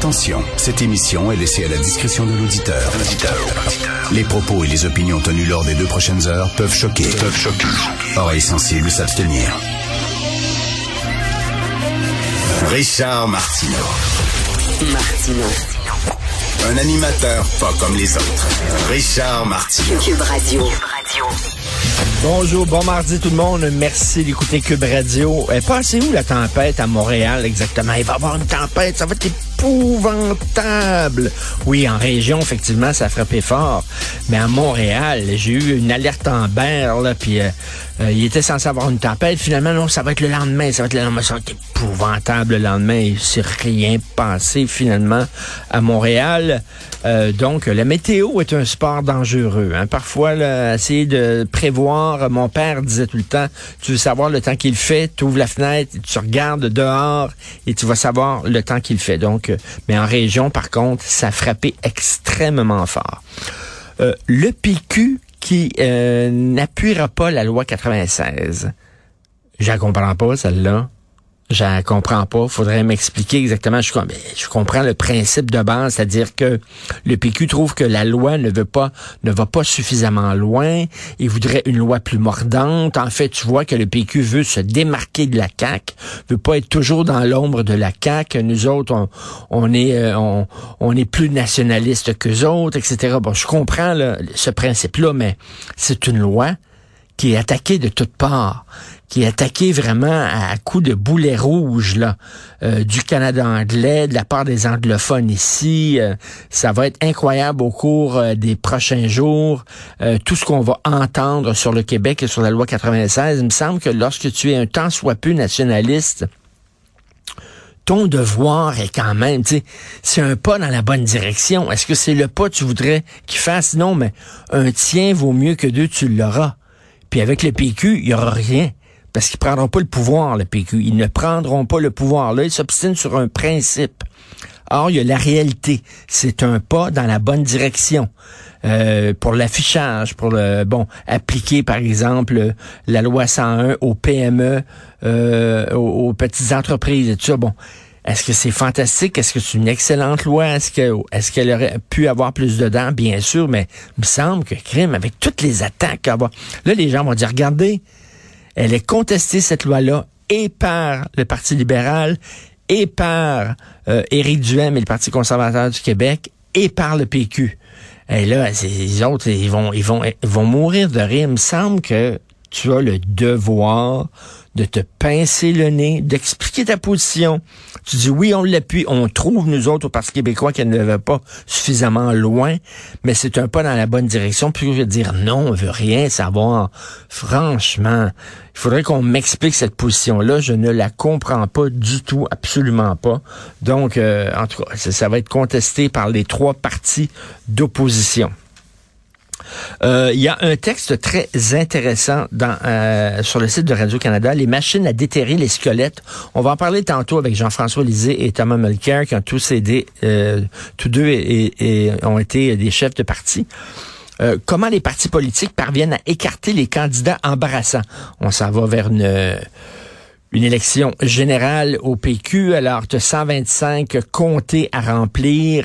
Attention, cette émission est laissée à la discrétion de l'auditeur. Les propos et les opinions tenues lors des deux prochaines heures peuvent choquer. Peuvent choquer. Oreilles sensibles s'abstenir. Richard Martineau. Martino. Un animateur pas comme les autres. Richard Martineau. Cube Radio. Bonjour, bon mardi tout le monde. Merci d'écouter Cube Radio. Elle passée où la tempête à Montréal exactement? Il va y avoir une tempête, ça va être épouvantable. Oui, en région, effectivement, ça a frappé fort. Mais à Montréal, j'ai eu une alerte en berre, là, puis euh, euh, il était censé avoir une tempête. Finalement, non, ça va être le lendemain. Ça va être le lendemain. Ça va être épouvantable le lendemain. Il s'est rien passé, finalement, à Montréal. Euh, donc, la météo est un sport dangereux. Hein. Parfois, là, essayer de prévoir, mon père disait tout le temps, tu veux savoir le temps qu'il fait, tu ouvres la fenêtre, tu regardes dehors et tu vas savoir le temps qu'il fait. Donc, mais en région, par contre, ça a frappé extrêmement fort. Euh, le PQ qui euh, n'appuiera pas la loi 96. Je la comprends pas, celle-là. Je comprends pas. Faudrait m'expliquer exactement. Je, je comprends le principe de base, c'est-à-dire que le PQ trouve que la loi ne veut pas, ne va pas suffisamment loin. Il voudrait une loi plus mordante. En fait, tu vois que le PQ veut se démarquer de la CAQ, veut pas être toujours dans l'ombre de la CAQ. Nous autres, on, est, euh, on, est plus nationaliste qu'eux autres, etc. Bon, je comprends ce principe-là, mais c'est une loi qui est attaqué de toutes parts, qui est attaqué vraiment à, coups de boulet rouge là, euh, du Canada anglais, de la part des anglophones ici. Euh, ça va être incroyable au cours euh, des prochains jours. Euh, tout ce qu'on va entendre sur le Québec et sur la loi 96, il me semble que lorsque tu es un tant soit peu nationaliste, ton devoir est quand même, tu sais, c'est un pas dans la bonne direction. Est-ce que c'est le pas que tu voudrais qu'il fasse? Non, mais un tien vaut mieux que deux, tu l'auras. Puis avec le PQ, il y aura rien. Parce qu'ils prendront pas le pouvoir, le PQ. Ils ne prendront pas le pouvoir. Là, ils s'obstinent sur un principe. Or, il y a la réalité. C'est un pas dans la bonne direction. Euh, pour l'affichage, pour le bon appliquer par exemple la loi 101 aux PME, euh, aux, petites entreprises et tout ça. Bon, est-ce que c'est fantastique? Est-ce que c'est une excellente loi? Est-ce que est-ce qu'elle aurait pu avoir plus dedans Bien sûr, mais il me semble que crime avec toutes les attaques. Là, les gens vont dire regardez, elle est contestée cette loi-là et par le Parti libéral et par euh, Éric Duhem et le Parti conservateur du Québec et par le PQ. Et là, les autres, ils vont, ils vont, ils vont mourir de rire. Il me semble que tu as le devoir de te pincer le nez, d'expliquer ta position. Tu dis oui, on l'appuie, on trouve nous autres au Parti québécois qu'elle ne va pas suffisamment loin, mais c'est un pas dans la bonne direction. Puis je dire non, on veut rien savoir. Franchement, il faudrait qu'on m'explique cette position-là. Je ne la comprends pas du tout, absolument pas. Donc, euh, en tout cas, ça va être contesté par les trois partis d'opposition. Euh, Il y a un texte très intéressant euh, sur le site de Radio-Canada, les machines à déterrer les squelettes. On va en parler tantôt avec Jean-François Lisée et Thomas Mulcair qui ont tous aidé, euh, tous deux ont été des chefs de parti. Comment les partis politiques parviennent à écarter les candidats embarrassants? On s'en va vers une élection générale au PQ, alors tu as 125 comtés à remplir.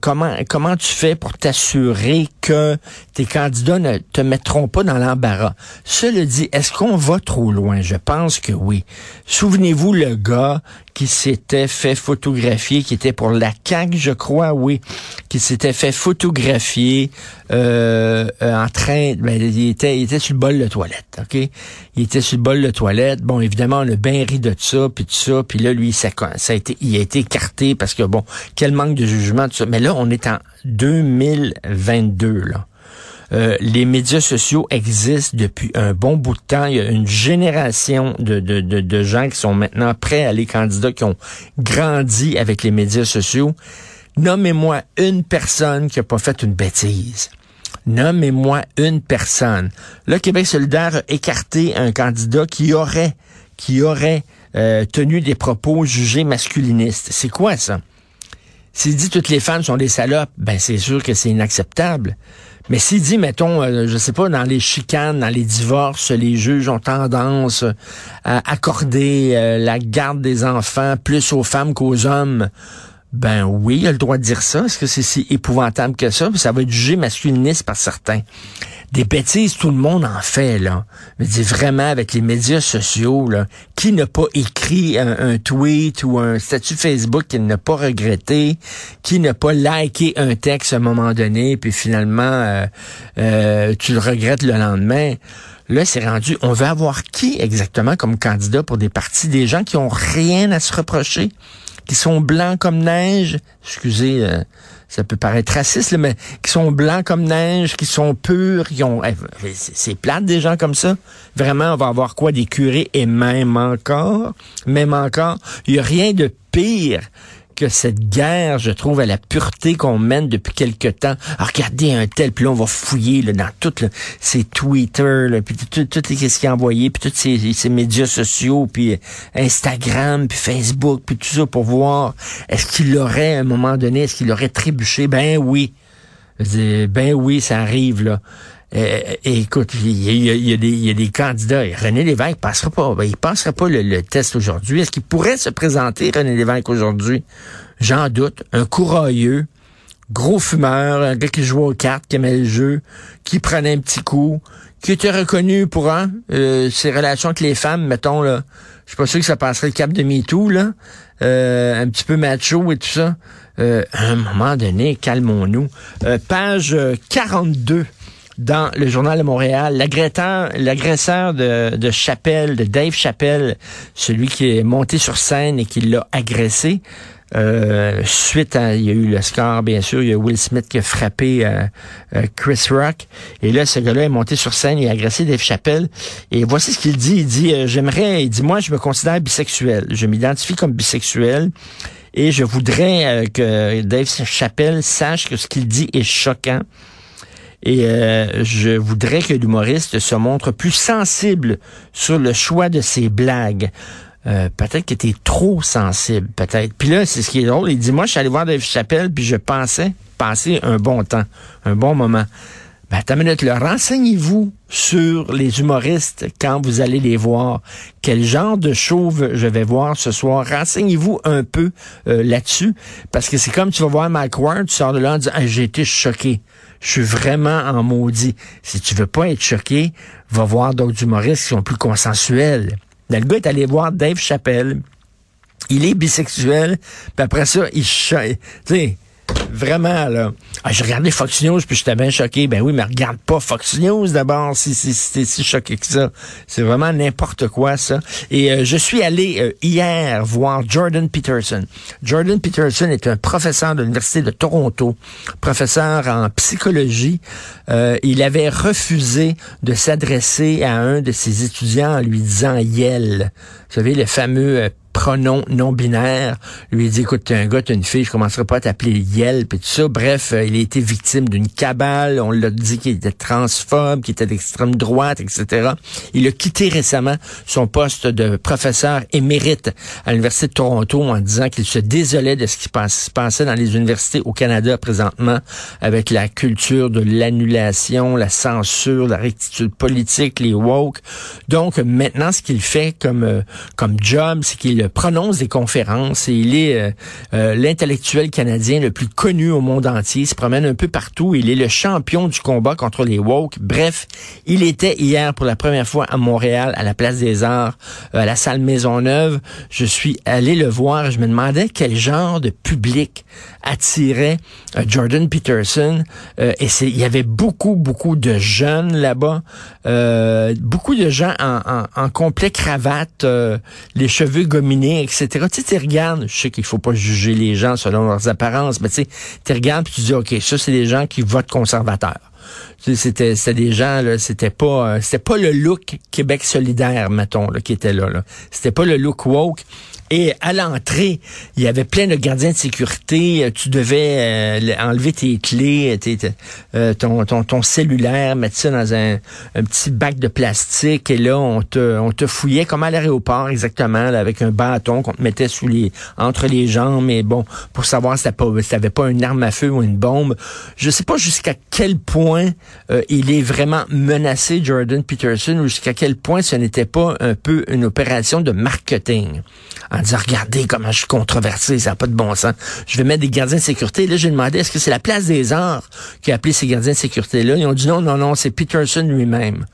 Comment comment tu fais pour t'assurer que tes candidats ne te mettront pas dans l'embarras. Cela dit, est-ce qu'on va trop loin? Je pense que oui. Souvenez-vous le gars qui s'était fait photographier, qui était pour la CAQ, je crois, oui, qui s'était fait photographier euh, en train, ben, il était, il était sur le bol de toilette, ok? Il était sur le bol de toilette. Bon, évidemment, on a bien ri de ça, puis tout ça, puis là, lui, ça, ça a été, il a été écarté parce que bon, quel manque de jugement, tout ça. Mais là, on est en 2022, là. Euh, les médias sociaux existent depuis un bon bout de temps. Il y a une génération de, de, de, gens qui sont maintenant prêts à aller candidats, qui ont grandi avec les médias sociaux. Nommez-moi une personne qui n'a pas fait une bêtise. Nommez-moi une personne. Le Québec solidaire a écarté un candidat qui aurait, qui aurait euh, tenu des propos jugés masculinistes. C'est quoi ça? S'il dit toutes les femmes sont des salopes, ben c'est sûr que c'est inacceptable. Mais s'il dit, mettons, euh, je sais pas, dans les chicanes, dans les divorces, les juges ont tendance à accorder euh, la garde des enfants plus aux femmes qu'aux hommes, ben oui, il a le droit de dire ça. Est-ce que c'est si épouvantable que ça? Ça va être jugé masculiniste par certains. Des bêtises, tout le monde en fait, là. Mais dis vraiment, avec les médias sociaux, là, qui n'a pas écrit un, tweet ou un statut Facebook qu'il n'a pas regretté, qui n'a pas liké un texte à un moment donné, puis finalement, euh, euh, tu le regrettes le lendemain. Là, c'est rendu, on veut avoir qui exactement comme candidat pour des partis? Des gens qui ont rien à se reprocher? Qui sont blancs comme neige, excusez, euh, ça peut paraître raciste, mais qui sont blancs comme neige, qui sont purs, qui ont... Eh, c'est plate des gens comme ça. Vraiment, on va avoir quoi? Des curés et même encore, même encore, il n'y a rien de pire que cette guerre, je trouve, à la pureté qu'on mène depuis quelque temps. Alors, regardez un tel, puis là, on va fouiller là, dans toutes ces Twitter, là, puis tout, tout, ce qui est envoyé, puis tous ces, ces, médias sociaux, puis Instagram, puis Facebook, puis tout ça, pour voir est-ce qu'il aurait, à un moment donné, est-ce qu'il aurait trébuché? Ben oui. Ben oui, ça arrive, là. Euh, écoute, il y, a, des, candidats. René Lévesque passera pas. Ben, il passera pas le, test aujourd'hui. Est-ce qu'il pourrait se présenter, René Lévesque, aujourd'hui? J'en doute. Un courailleux, gros fumeur, un gars qui jouait aux cartes, qui aimait le jeu, qui prenait un petit coup, qui était reconnu pour un, euh, ses relations avec les femmes, mettons, là. Je suis pas sûr que ça passerait le cap de MeToo, là. Euh, un petit peu macho et tout ça. à un moment donné, calmons-nous. page 42 dans le journal de Montréal, l'agresseur de, de Chappelle, de Dave Chappelle, celui qui est monté sur scène et qui l'a agressé, euh, suite à, il y a eu le score, bien sûr, il y a Will Smith qui a frappé euh, euh, Chris Rock. Et là, ce gars-là est monté sur scène, il a agressé Dave Chappelle. Et voici ce qu'il dit. Il dit, j'aimerais, il dit, moi, je me considère bisexuel. Je m'identifie comme bisexuel. Et je voudrais que Dave Chappelle sache que ce qu'il dit est choquant. Et euh, je voudrais que l'humoriste se montre plus sensible sur le choix de ses blagues. Euh, peut-être que t'es trop sensible, peut-être. Puis là, c'est ce qui est drôle. Il dit, moi, je suis allé voir Dave Chappelle, puis je pensais passer un bon temps, un bon moment. Ben, ta minute là, renseignez-vous sur les humoristes quand vous allez les voir. Quel genre de chauve je vais voir ce soir? Renseignez-vous un peu euh, là-dessus, parce que c'est comme tu vas voir Mike Ward, tu sors de là en disant, j'ai été choqué. Je suis vraiment en maudit. Si tu veux pas être choqué, va voir d'autres humoristes qui sont plus consensuels. Le gars est allé voir Dave Chappelle. Il est bisexuel, puis après ça, il... Tu Vraiment, là. Ah, j'ai regardé Fox News, puis j'étais bien choqué. Ben oui, mais regarde pas Fox News d'abord, si, si, si si choqué que ça. C'est vraiment n'importe quoi, ça. Et euh, je suis allé euh, hier voir Jordan Peterson. Jordan Peterson est un professeur de l'Université de Toronto, professeur en psychologie. Euh, il avait refusé de s'adresser à un de ses étudiants en lui disant « Yel ». Vous savez, le fameux pronom non binaire. Lui dit, écoute, t'es un gars, t'es une fille, je commencerai pas à t'appeler Yelp et tout ça. Bref, euh, il a été victime d'une cabale. On l'a dit qu'il était transphobe, qu'il était d'extrême droite, etc. Il a quitté récemment son poste de professeur émérite à l'Université de Toronto en disant qu'il se désolait de ce qui se passait dans les universités au Canada présentement avec la culture de l'annulation, la censure, la rectitude politique, les woke. Donc, maintenant, ce qu'il fait comme, euh, comme job, c'est qu'il il prononce des conférences et il est l'intellectuel canadien le plus connu au monde entier. Il se promène un peu partout. Il est le champion du combat contre les woke. Bref, il était hier pour la première fois à Montréal, à la Place des Arts, à la salle Maisonneuve. Je suis allé le voir. Je me demandais quel genre de public attirait Jordan Peterson. et c'est, il y avait beaucoup, beaucoup de jeunes là-bas. beaucoup de gens en, en, complet cravate, les cheveux gominés, etc. Tu sais, tu regardes, je sais qu'il faut pas juger les gens selon leurs apparences, mais tu sais, tu regardes puis tu dis, OK, ça, c'est des gens qui votent conservateurs. C'était c'était des gens là, c'était pas euh, c'était pas le look Québec solidaire mettons là, qui était là, là. C'était pas le look woke. Et à l'entrée, il y avait plein de gardiens de sécurité. Tu devais euh, enlever tes clés, euh, ton, ton, ton, cellulaire, mettre ça dans un, un, petit bac de plastique. Et là, on te, on te fouillait comme à l'aéroport exactement, là, avec un bâton qu'on te mettait sous les, entre les jambes. Mais bon, pour savoir si t'avais pas, pas une arme à feu ou une bombe. Je sais pas jusqu'à quel point euh, il est vraiment menacé, Jordan Peterson, ou jusqu'à quel point ce n'était pas un peu une opération de marketing en disant, regardez comment je suis controversé, ça n'a pas de bon sens. Je vais mettre des gardiens de sécurité. Là, j'ai demandé, est-ce que c'est la place des arts qui a appelé ces gardiens de sécurité-là? Ils ont dit non, non, non, c'est Peterson lui-même.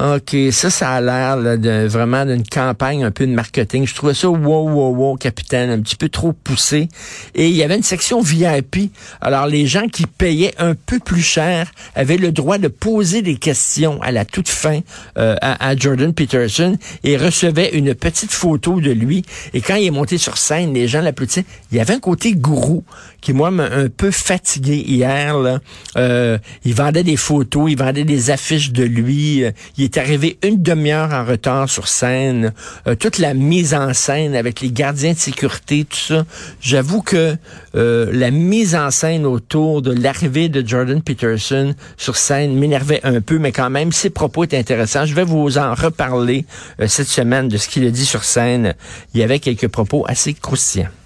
OK, ça, ça a l'air de, vraiment d'une campagne un peu de marketing. Je trouvais ça wow, wow, wow, capitaine, un petit peu trop poussé. Et il y avait une section VIP. Alors, les gens qui payaient un peu plus cher avaient le droit de poser des questions à la toute fin euh, à, Jordan Peterson et recevaient une petite photo de lui. Et quand il est monté sur scène, les gens l'applaudissaient. Il y avait un côté gourou qui, moi, m'a un peu fatigué hier. Là. Euh, il vendait des photos, il vendait des affiches de lui. Euh, il est arrivé une demi-heure en retard sur scène. Euh, toute la mise en scène avec les gardiens de sécurité, tout ça. J'avoue que euh, la mise en scène autour de l'arrivée de Jordan Peterson sur scène m'énervait un peu, mais quand même, ses propos étaient intéressants. Je vais vous en reparler cette semaine de ce qu'il a dit sur scène. Il y avait quelques propos assez croustillants.